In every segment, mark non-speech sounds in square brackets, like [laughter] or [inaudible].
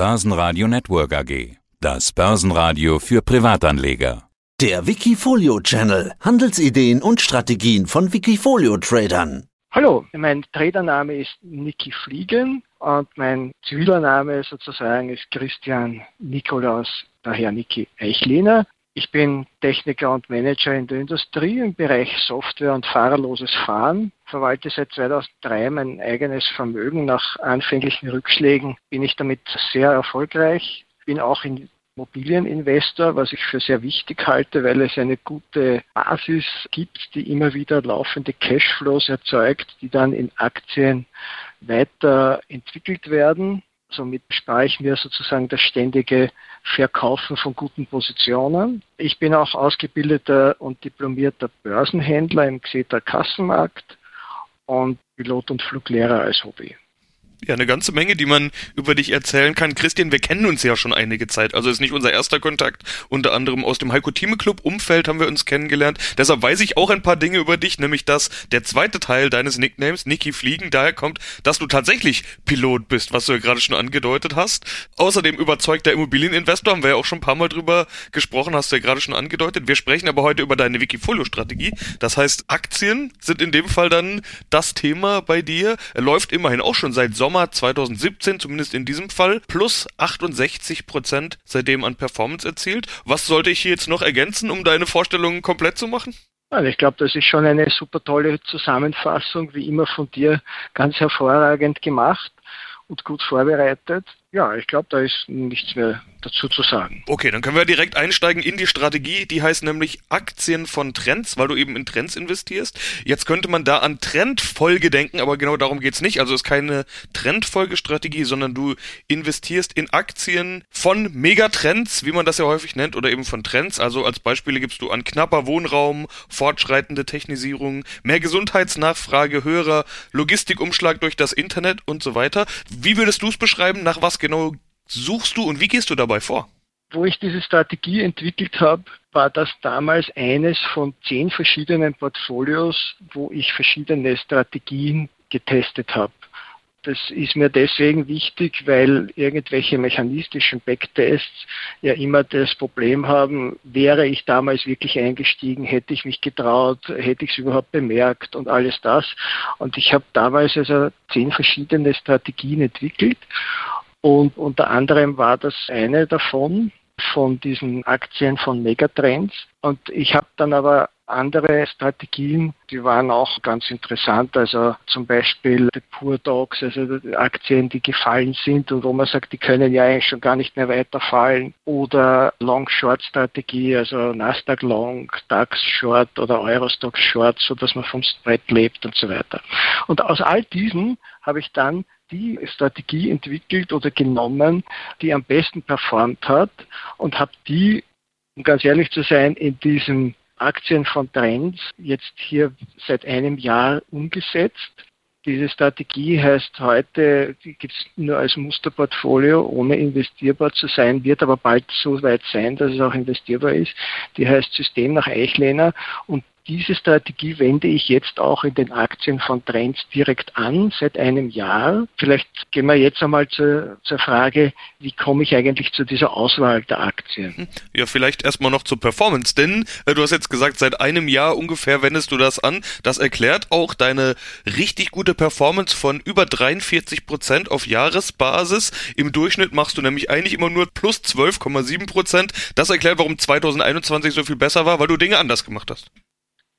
Börsenradio Network AG. Das Börsenradio für Privatanleger. Der Wikifolio Channel. Handelsideen und Strategien von Wikifolio Tradern. Hallo, mein Tradername ist Niki Fliegen und mein Zivillername sozusagen ist Christian Nikolaus, daher Niki Eichliner. Ich bin Techniker und Manager in der Industrie im Bereich Software und fahrerloses Fahren. Verwalte seit 2003 mein eigenes Vermögen. Nach anfänglichen Rückschlägen bin ich damit sehr erfolgreich. Bin auch in Immobilieninvestor, was ich für sehr wichtig halte, weil es eine gute Basis gibt, die immer wieder laufende Cashflows erzeugt, die dann in Aktien weiterentwickelt werden. Somit spare ich mir sozusagen das ständige Verkaufen von guten Positionen. Ich bin auch ausgebildeter und diplomierter Börsenhändler im Xeter Kassenmarkt und Pilot und Fluglehrer als Hobby ja eine ganze Menge, die man über dich erzählen kann. Christian, wir kennen uns ja schon einige Zeit, also ist nicht unser erster Kontakt. Unter anderem aus dem Heiko Thieme Club Umfeld haben wir uns kennengelernt. Deshalb weiß ich auch ein paar Dinge über dich, nämlich dass der zweite Teil deines Nicknames, Niki Fliegen, daher kommt, dass du tatsächlich Pilot bist, was du ja gerade schon angedeutet hast. Außerdem überzeugter Immobilieninvestor, haben wir ja auch schon ein paar Mal drüber gesprochen, hast du ja gerade schon angedeutet. Wir sprechen aber heute über deine Wikifolio-Strategie. Das heißt, Aktien sind in dem Fall dann das Thema bei dir. Er läuft immerhin auch schon seit Sommer Sommer 2017, zumindest in diesem Fall, plus 68 Prozent seitdem an Performance erzielt. Was sollte ich hier jetzt noch ergänzen, um deine Vorstellungen komplett zu machen? Also ich glaube, das ist schon eine super tolle Zusammenfassung, wie immer von dir ganz hervorragend gemacht und gut vorbereitet. Ja, ich glaube, da ist nichts mehr dazu zu sagen. Okay, dann können wir direkt einsteigen in die Strategie. Die heißt nämlich Aktien von Trends, weil du eben in Trends investierst. Jetzt könnte man da an Trendfolge denken, aber genau darum geht's nicht. Also es ist keine Trendfolgestrategie, sondern du investierst in Aktien von Megatrends, wie man das ja häufig nennt, oder eben von Trends. Also als Beispiele gibst du an knapper Wohnraum, fortschreitende Technisierung, mehr Gesundheitsnachfrage, höherer Logistikumschlag durch das Internet und so weiter. Wie würdest du es beschreiben? Nach was genau suchst du und wie gehst du dabei vor? Wo ich diese Strategie entwickelt habe, war das damals eines von zehn verschiedenen Portfolios, wo ich verschiedene Strategien getestet habe. Das ist mir deswegen wichtig, weil irgendwelche mechanistischen Backtests ja immer das Problem haben, wäre ich damals wirklich eingestiegen, hätte ich mich getraut, hätte ich es überhaupt bemerkt und alles das. Und ich habe damals also zehn verschiedene Strategien entwickelt und unter anderem war das eine davon von diesen Aktien von Megatrends. Und ich habe dann aber andere Strategien, die waren auch ganz interessant. Also zum Beispiel die Pure Dogs, also Aktien, die gefallen sind und wo man sagt, die können ja eigentlich schon gar nicht mehr weiterfallen. Oder Long-Short-Strategie, also Nasdaq Long, DAX Short oder Eurostox Short, so dass man vom Spread lebt und so weiter. Und aus all diesen habe ich dann die Strategie entwickelt oder genommen, die am besten performt hat und habe die, um ganz ehrlich zu sein, in diesem Aktien von Trends jetzt hier seit einem Jahr umgesetzt. Diese Strategie heißt heute, die gibt es nur als Musterportfolio, ohne investierbar zu sein, wird aber bald so weit sein, dass es auch investierbar ist. Die heißt System nach Eichlehner und diese Strategie wende ich jetzt auch in den Aktien von Trends direkt an, seit einem Jahr. Vielleicht gehen wir jetzt einmal zur, zur Frage, wie komme ich eigentlich zu dieser Auswahl der Aktien? Hm. Ja, vielleicht erstmal noch zur Performance, denn äh, du hast jetzt gesagt, seit einem Jahr ungefähr wendest du das an. Das erklärt auch deine richtig gute Performance von über 43 Prozent auf Jahresbasis. Im Durchschnitt machst du nämlich eigentlich immer nur plus 12,7 Prozent. Das erklärt, warum 2021 so viel besser war, weil du Dinge anders gemacht hast.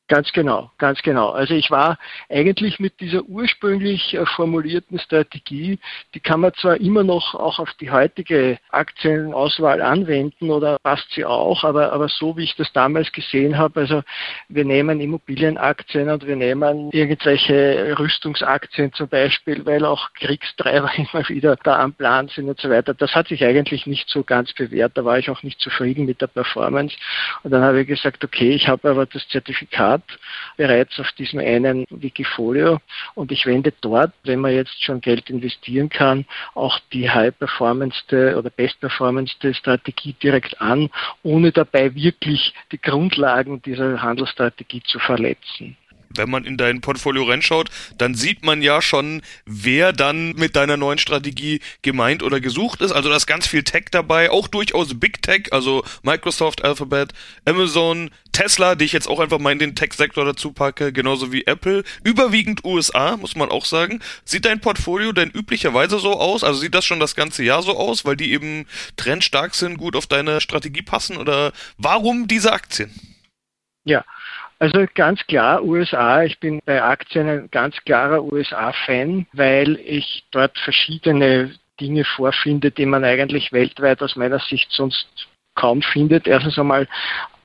Ganz genau, ganz genau. Also ich war eigentlich mit dieser ursprünglich äh, formulierten Strategie, die kann man zwar immer noch auch auf die heutige Aktienauswahl anwenden oder passt sie auch, aber, aber so wie ich das damals gesehen habe, also wir nehmen Immobilienaktien und wir nehmen irgendwelche Rüstungsaktien zum Beispiel, weil auch Kriegstreiber [laughs] immer wieder da am Plan sind und so weiter. Das hat sich eigentlich nicht so ganz bewährt. Da war ich auch nicht zufrieden mit der Performance. Und dann habe ich gesagt, okay, ich habe aber das Zertifikat hat, bereits auf diesem einen Wikifolio. Und ich wende dort, wenn man jetzt schon Geld investieren kann, auch die High-Performance oder Best-Performance Strategie direkt an, ohne dabei wirklich die Grundlagen dieser Handelsstrategie zu verletzen. Wenn man in dein Portfolio reinschaut, dann sieht man ja schon, wer dann mit deiner neuen Strategie gemeint oder gesucht ist. Also da ist ganz viel Tech dabei, auch durchaus Big Tech, also Microsoft, Alphabet, Amazon, Tesla, die ich jetzt auch einfach mal in den Tech-Sektor dazu packe, genauso wie Apple. Überwiegend USA, muss man auch sagen. Sieht dein Portfolio denn üblicherweise so aus? Also sieht das schon das ganze Jahr so aus, weil die eben trendstark sind, gut auf deine Strategie passen? Oder warum diese Aktien? Ja, also ganz klar USA. Ich bin bei Aktien ein ganz klarer USA-Fan, weil ich dort verschiedene Dinge vorfinde, die man eigentlich weltweit aus meiner Sicht sonst kaum findet. Erstens einmal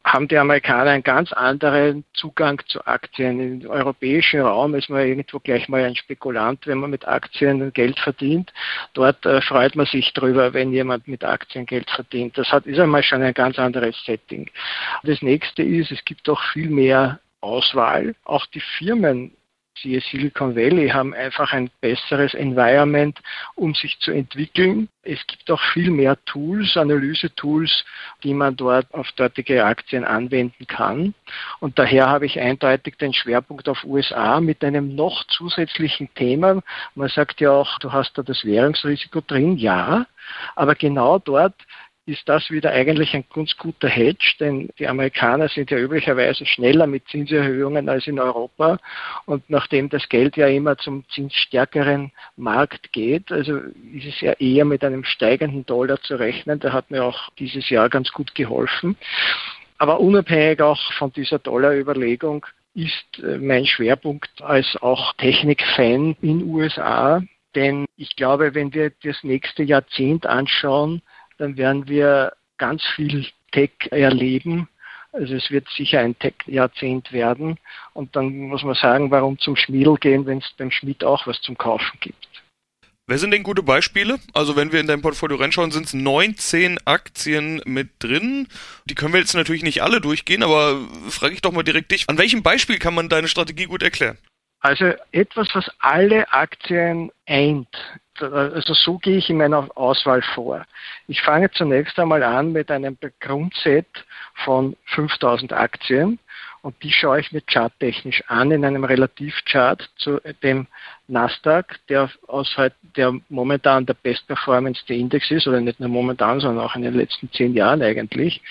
haben die Amerikaner einen ganz anderen Zugang zu Aktien. Im europäischen Raum ist man irgendwo gleich mal ein Spekulant, wenn man mit Aktien Geld verdient. Dort äh, freut man sich drüber, wenn jemand mit Aktien Geld verdient. Das hat, ist einmal schon ein ganz anderes Setting. Das nächste ist, es gibt doch viel mehr Auswahl. Auch die Firmen siehe Silicon Valley, haben einfach ein besseres Environment, um sich zu entwickeln. Es gibt auch viel mehr Tools, Analyse-Tools, die man dort auf dortige Aktien anwenden kann. Und daher habe ich eindeutig den Schwerpunkt auf USA mit einem noch zusätzlichen Thema. Man sagt ja auch, du hast da das Währungsrisiko drin. Ja, aber genau dort ist das wieder eigentlich ein ganz guter Hedge, denn die Amerikaner sind ja üblicherweise schneller mit Zinserhöhungen als in Europa. Und nachdem das Geld ja immer zum zinsstärkeren Markt geht, also ist es ja eher mit einem steigenden Dollar zu rechnen. Der hat mir auch dieses Jahr ganz gut geholfen. Aber unabhängig auch von dieser Dollarüberlegung ist äh, mein Schwerpunkt als auch Technikfan in USA. Denn ich glaube, wenn wir das nächste Jahrzehnt anschauen, dann werden wir ganz viel Tech erleben. Also es wird sicher ein Tech-Jahrzehnt werden. Und dann muss man sagen, warum zum Schmiedel gehen, wenn es beim Schmied auch was zum Kaufen gibt. Wer sind denn gute Beispiele? Also wenn wir in dein Portfolio reinschauen, sind es 19 Aktien mit drin. Die können wir jetzt natürlich nicht alle durchgehen, aber frage ich doch mal direkt dich. An welchem Beispiel kann man deine Strategie gut erklären? Also etwas, was alle Aktien eint, also so gehe ich in meiner Auswahl vor. Ich fange zunächst einmal an mit einem Grundset von 5000 Aktien und die schaue ich mir charttechnisch an in einem Relativchart zu dem Nasdaq, der, aus, der momentan der Best Performance der Index ist, oder nicht nur momentan, sondern auch in den letzten zehn Jahren eigentlich.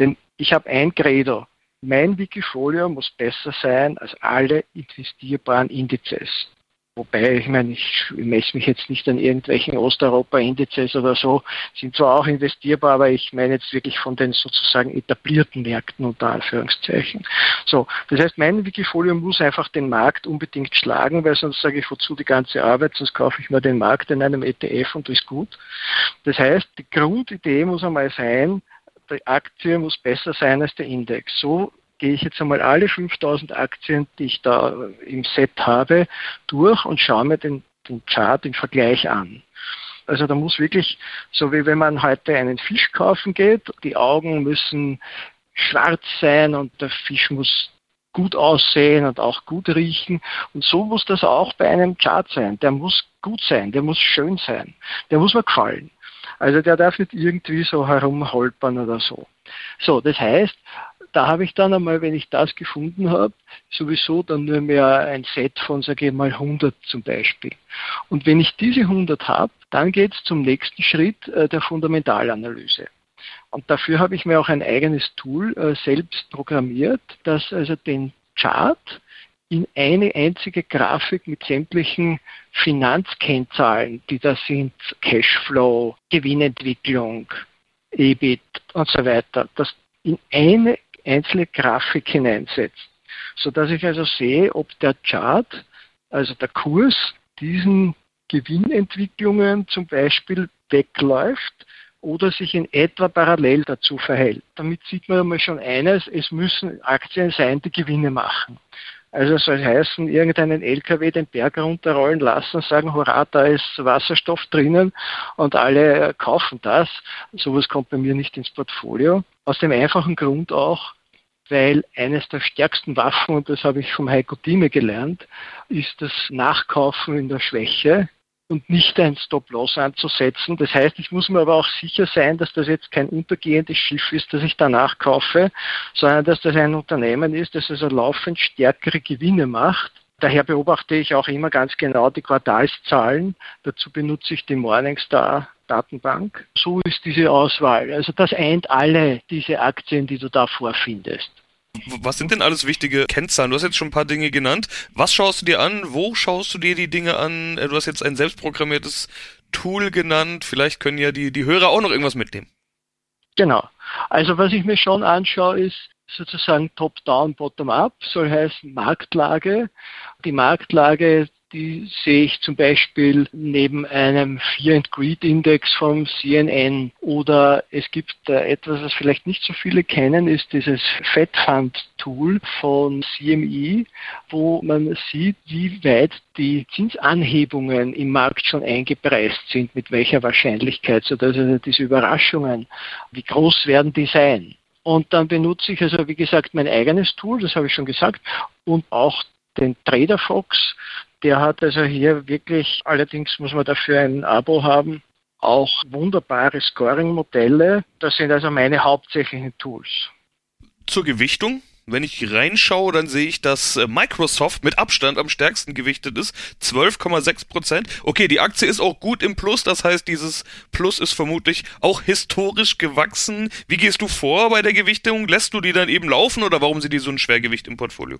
Denn ich habe ein Credo. Mein Wikifolio muss besser sein als alle investierbaren Indizes. Wobei, ich meine, ich messe mich jetzt nicht an irgendwelchen Osteuropa-Indizes oder so, sind zwar auch investierbar, aber ich meine jetzt wirklich von den sozusagen etablierten Märkten unter Anführungszeichen. So, das heißt, mein Wikifolio muss einfach den Markt unbedingt schlagen, weil sonst sage ich, wozu die ganze Arbeit, sonst kaufe ich mir den Markt in einem ETF und ist gut. Das heißt, die Grundidee muss einmal sein, die Aktie muss besser sein als der Index. So gehe ich jetzt einmal alle 5000 Aktien, die ich da im Set habe, durch und schaue mir den, den Chart im Vergleich an. Also da muss wirklich, so wie wenn man heute einen Fisch kaufen geht, die Augen müssen schwarz sein und der Fisch muss gut aussehen und auch gut riechen. Und so muss das auch bei einem Chart sein. Der muss gut sein, der muss schön sein, der muss mir gefallen. Also der darf nicht irgendwie so herumholpern oder so. So, das heißt, da habe ich dann einmal, wenn ich das gefunden habe, sowieso dann nur mehr ein Set von, sage ich mal, 100 zum Beispiel. Und wenn ich diese 100 habe, dann geht es zum nächsten Schritt äh, der Fundamentalanalyse. Und dafür habe ich mir auch ein eigenes Tool äh, selbst programmiert, das also den Chart in eine einzige Grafik mit sämtlichen Finanzkennzahlen, die da sind, Cashflow, Gewinnentwicklung, EBIT und so weiter, das in eine einzelne Grafik hineinsetzt, sodass ich also sehe, ob der Chart, also der Kurs, diesen Gewinnentwicklungen zum Beispiel wegläuft oder sich in etwa parallel dazu verhält. Damit sieht man einmal schon eines, es müssen Aktien sein, die Gewinne machen. Also soll heißen, irgendeinen LKW den Berg runterrollen lassen, sagen, hurra, da ist Wasserstoff drinnen und alle kaufen das. Sowas kommt bei mir nicht ins Portfolio. Aus dem einfachen Grund auch, weil eines der stärksten Waffen, und das habe ich vom Heiko Thieme gelernt, ist das Nachkaufen in der Schwäche. Und nicht ein Stop-Loss anzusetzen. Das heißt, ich muss mir aber auch sicher sein, dass das jetzt kein untergehendes Schiff ist, das ich danach kaufe, sondern dass das ein Unternehmen ist, das also laufend stärkere Gewinne macht. Daher beobachte ich auch immer ganz genau die Quartalszahlen. Dazu benutze ich die Morningstar Datenbank. So ist diese Auswahl. Also das eint alle diese Aktien, die du da vorfindest. Was sind denn alles wichtige Kennzahlen? Du hast jetzt schon ein paar Dinge genannt. Was schaust du dir an? Wo schaust du dir die Dinge an? Äh, du hast jetzt ein selbstprogrammiertes Tool genannt. Vielleicht können ja die, die Hörer auch noch irgendwas mitnehmen. Genau. Also was ich mir schon anschaue, ist sozusagen Top-Down, Bottom-Up, soll heißen Marktlage. Die Marktlage die sehe ich zum Beispiel neben einem Fear and Greed Index vom CNN oder es gibt etwas, was vielleicht nicht so viele kennen, ist dieses Fed Fund Tool von CME, wo man sieht, wie weit die Zinsanhebungen im Markt schon eingepreist sind, mit welcher Wahrscheinlichkeit, sodass also diese Überraschungen, wie groß werden die sein? Und dann benutze ich also, wie gesagt, mein eigenes Tool, das habe ich schon gesagt, und auch den Trader Fox. Der hat also hier wirklich, allerdings muss man dafür ein Abo haben, auch wunderbare Scoring-Modelle. Das sind also meine hauptsächlichen Tools. Zur Gewichtung? Wenn ich reinschaue, dann sehe ich, dass äh, Microsoft mit Abstand am stärksten gewichtet ist. 12,6 Prozent. Okay, die Aktie ist auch gut im Plus. Das heißt, dieses Plus ist vermutlich auch historisch gewachsen. Wie gehst du vor bei der Gewichtung? Lässt du die dann eben laufen oder warum sind die so ein Schwergewicht im Portfolio?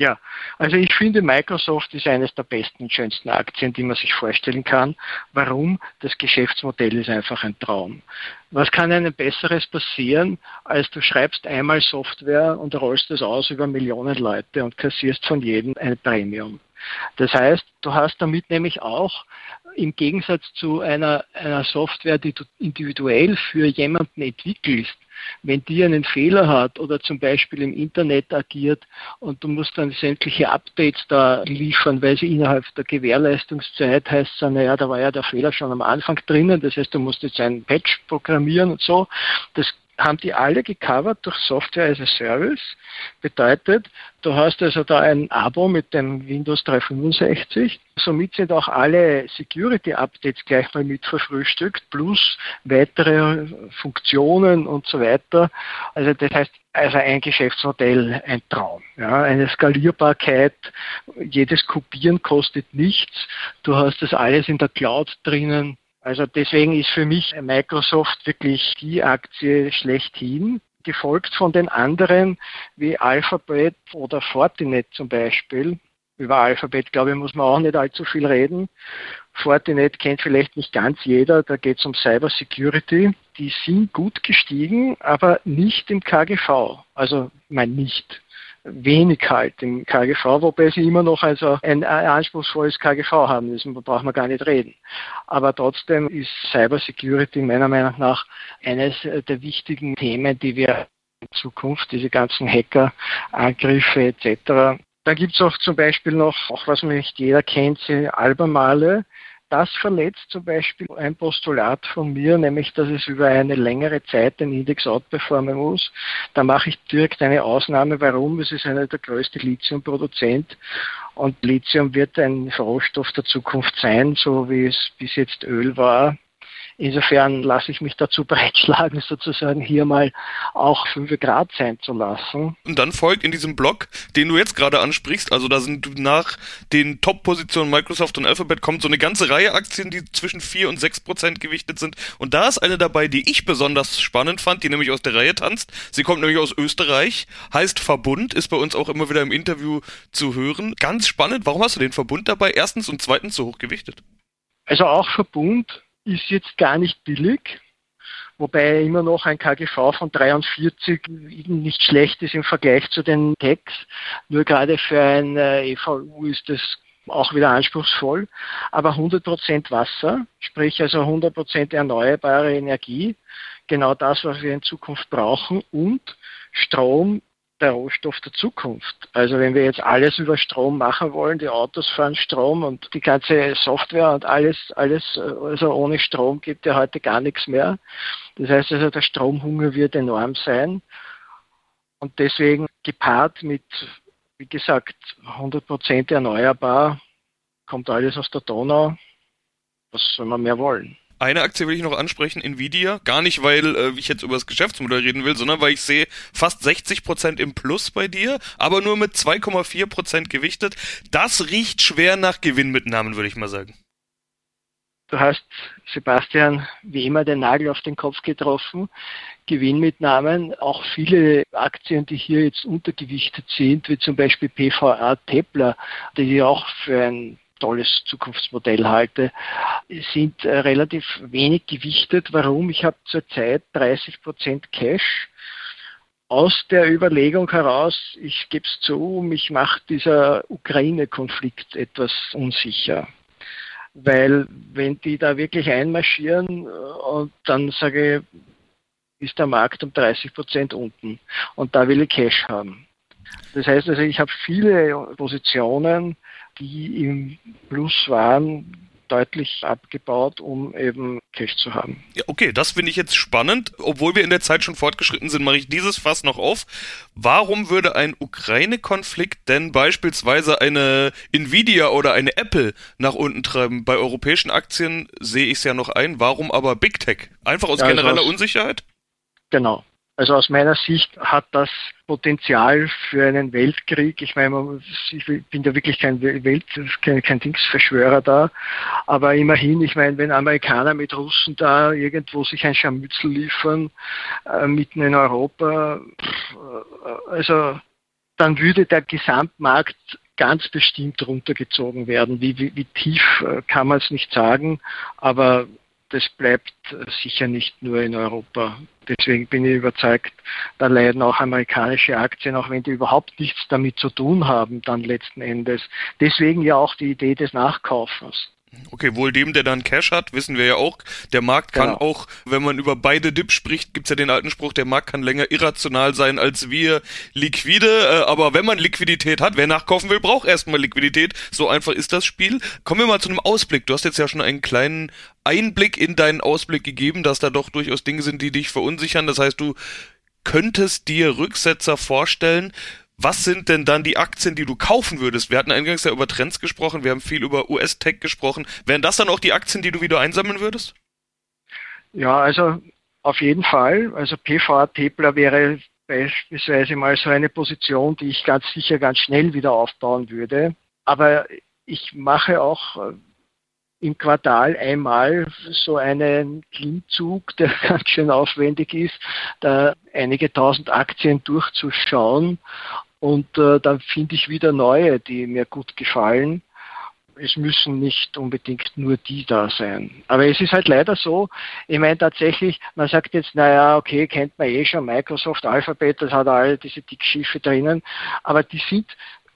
Ja, also ich finde, Microsoft ist eines der besten und schönsten Aktien, die man sich vorstellen kann. Warum? Das Geschäftsmodell ist einfach ein Traum. Was kann einem Besseres passieren, als du schreibst einmal Software und rollst das aus über Millionen Leute und kassierst von jedem ein Premium. Das heißt, du hast damit nämlich auch im Gegensatz zu einer, einer Software, die du individuell für jemanden entwickelst, wenn die einen Fehler hat oder zum Beispiel im Internet agiert und du musst dann sämtliche Updates da liefern, weil sie innerhalb der Gewährleistungszeit heißt es, naja, da war ja der Fehler schon am Anfang drinnen, das heißt, du musst jetzt einen Patch programmieren und so. Das haben die alle gecovert durch Software as a Service. Bedeutet, du hast also da ein Abo mit dem Windows 365. Somit sind auch alle Security-Updates gleich mal mit verfrühstückt, plus weitere Funktionen und so weiter. Also das heißt, also ein Geschäftsmodell, ein Traum. Ja, eine Skalierbarkeit, jedes Kopieren kostet nichts. Du hast das alles in der Cloud drinnen. Also deswegen ist für mich Microsoft wirklich die Aktie schlechthin, gefolgt von den anderen wie Alphabet oder Fortinet zum Beispiel. Über Alphabet, glaube ich, muss man auch nicht allzu viel reden. Fortinet kennt vielleicht nicht ganz jeder, da geht es um Cyber Security. Die sind gut gestiegen, aber nicht im KGV. Also, ich meine nicht wenig halt im KGV, wobei sie immer noch also ein anspruchsvolles KGV haben, das braucht man gar nicht reden. Aber trotzdem ist Cyber Security meiner Meinung nach eines der wichtigen Themen, die wir in Zukunft, diese ganzen Hackerangriffe etc. Da gibt es auch zum Beispiel noch, auch was nicht jeder kennt, die Albermale, das verletzt zum Beispiel ein Postulat von mir, nämlich dass es über eine längere Zeit den Index outperformen muss. Da mache ich direkt eine Ausnahme. Warum? Es ist einer der größte Lithiumproduzent und Lithium wird ein Rohstoff der Zukunft sein, so wie es bis jetzt Öl war. Insofern lasse ich mich dazu [laughs] breitschlagen, sozusagen hier mal auch 5 Grad sein zu lassen. Und dann folgt in diesem Block, den du jetzt gerade ansprichst, also da sind nach den Top-Positionen Microsoft und Alphabet kommt so eine ganze Reihe Aktien, die zwischen 4 und 6 Prozent gewichtet sind. Und da ist eine dabei, die ich besonders spannend fand, die nämlich aus der Reihe tanzt. Sie kommt nämlich aus Österreich, heißt Verbund, ist bei uns auch immer wieder im Interview zu hören. Ganz spannend, warum hast du den Verbund dabei? Erstens und zweitens so hoch gewichtet. Also auch Verbund ist jetzt gar nicht billig, wobei immer noch ein KGV von 43 nicht schlecht ist im Vergleich zu den Techs. Nur gerade für ein äh, EVU ist das auch wieder anspruchsvoll, aber 100% Wasser, sprich also 100% erneuerbare Energie, genau das, was wir in Zukunft brauchen und Strom der Rohstoff der Zukunft. Also wenn wir jetzt alles über Strom machen wollen, die Autos fahren Strom und die ganze Software und alles, alles, also ohne Strom gibt ja heute gar nichts mehr. Das heißt also, der Stromhunger wird enorm sein. Und deswegen gepaart mit, wie gesagt, 100 Prozent erneuerbar, kommt alles aus der Donau, Was soll man mehr wollen? Eine Aktie will ich noch ansprechen, Nvidia. Gar nicht, weil äh, ich jetzt über das Geschäftsmodell reden will, sondern weil ich sehe fast 60 Prozent im Plus bei dir, aber nur mit 2,4 Prozent gewichtet. Das riecht schwer nach Gewinnmitnahmen, würde ich mal sagen. Du hast, Sebastian, wie immer den Nagel auf den Kopf getroffen. Gewinnmitnahmen, auch viele Aktien, die hier jetzt untergewichtet sind, wie zum Beispiel PVA Tepler, die auch für ein tolles Zukunftsmodell halte, sind äh, relativ wenig gewichtet. Warum? Ich habe zurzeit 30 Prozent Cash. Aus der Überlegung heraus, ich gebe es zu, mich macht dieser Ukraine-Konflikt etwas unsicher weil wenn die da wirklich einmarschieren äh, und dann sage ich, ist der Markt um 30 Prozent unten und da will ich Cash haben. Das heißt also, ich habe viele Positionen, die im Plus waren, deutlich abgebaut, um eben Cash zu haben. Ja, okay, das finde ich jetzt spannend. Obwohl wir in der Zeit schon fortgeschritten sind, mache ich dieses Fass noch auf. Warum würde ein Ukraine-Konflikt denn beispielsweise eine Nvidia oder eine Apple nach unten treiben? Bei europäischen Aktien sehe ich es ja noch ein. Warum aber Big Tech? Einfach aus ja, genereller also aus, Unsicherheit? Genau. Also aus meiner Sicht hat das Potenzial für einen Weltkrieg. Ich meine, ich bin da wirklich kein Welt, kein, kein Dingsverschwörer da, aber immerhin, ich meine, wenn Amerikaner mit Russen da irgendwo sich ein Scharmützel liefern, äh, mitten in Europa, äh, also dann würde der Gesamtmarkt ganz bestimmt runtergezogen werden. Wie, wie, wie tief äh, kann man es nicht sagen, aber das bleibt sicher nicht nur in Europa. Deswegen bin ich überzeugt, da leiden auch amerikanische Aktien, auch wenn die überhaupt nichts damit zu tun haben, dann letzten Endes. Deswegen ja auch die Idee des Nachkaufens. Okay, wohl dem, der dann Cash hat, wissen wir ja auch. Der Markt kann genau. auch, wenn man über beide Dips spricht, gibt's ja den alten Spruch, der Markt kann länger irrational sein als wir liquide. Äh, aber wenn man Liquidität hat, wer nachkaufen will, braucht erstmal Liquidität. So einfach ist das Spiel. Kommen wir mal zu einem Ausblick. Du hast jetzt ja schon einen kleinen Einblick in deinen Ausblick gegeben, dass da doch durchaus Dinge sind, die dich verunsichern. Das heißt, du könntest dir Rücksetzer vorstellen. Was sind denn dann die Aktien, die du kaufen würdest? Wir hatten eingangs ja über Trends gesprochen, wir haben viel über US-Tech gesprochen. Wären das dann auch die Aktien, die du wieder einsammeln würdest? Ja, also auf jeden Fall. Also PVA Tepler wäre beispielsweise mal so eine Position, die ich ganz sicher ganz schnell wieder aufbauen würde. Aber ich mache auch äh, im Quartal einmal so einen Klimmzug, [laughs] der ganz schön aufwendig ist, da einige tausend Aktien durchzuschauen und äh, dann finde ich wieder neue, die mir gut gefallen. Es müssen nicht unbedingt nur die da sein. Aber es ist halt leider so, ich meine tatsächlich, man sagt jetzt, naja, okay, kennt man eh schon, Microsoft, Alphabet, das hat alle diese Dickschiffe drinnen, aber die sind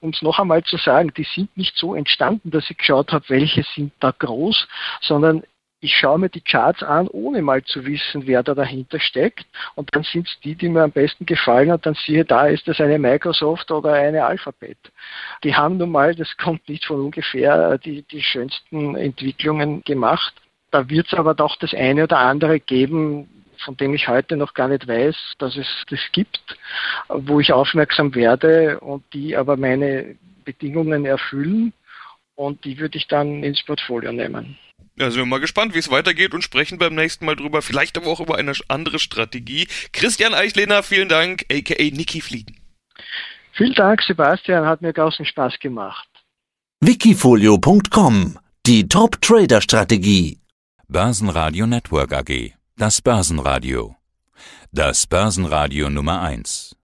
um es noch einmal zu sagen, die sind nicht so entstanden, dass ich geschaut habe, welche sind da groß, sondern ich schaue mir die Charts an, ohne mal zu wissen, wer da dahinter steckt. Und dann sind es die, die mir am besten gefallen. Und dann siehe da, ist das eine Microsoft oder eine Alphabet. Die haben nun mal, das kommt nicht von ungefähr, die, die schönsten Entwicklungen gemacht. Da wird es aber doch das eine oder andere geben, von dem ich heute noch gar nicht weiß, dass es das gibt, wo ich aufmerksam werde und die aber meine Bedingungen erfüllen und die würde ich dann ins Portfolio nehmen. Ja, sind wir mal gespannt, wie es weitergeht und sprechen beim nächsten Mal drüber, vielleicht aber auch über eine andere Strategie. Christian Eichlehner, vielen Dank, aka Niki Fliegen. Vielen Dank, Sebastian, hat mir großen Spaß gemacht. Wikifolio.com Die Top-Trader-Strategie. Börsenradio Network AG. Das Börsenradio. Das Börsenradio Nummer 1.